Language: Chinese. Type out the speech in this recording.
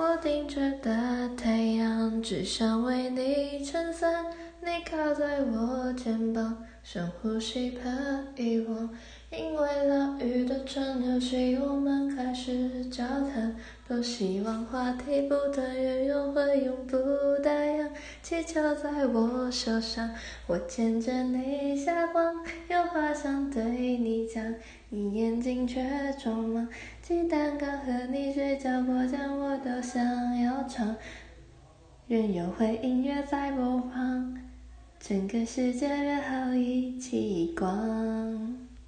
我盯着大太阳，只想为你撑伞。你靠在我肩膀，深呼吸，怕遗忘。因为老雨的蒸馏起，我们开始交谈。多希望话题不断沿用，会永不打烊。气球在我手上，我牵着你下光。有话想对你讲，你眼睛却装忙。鸡蛋糕和你睡觉过程，我都想要唱。任由回音乐在播放，整个世界约好一起逛。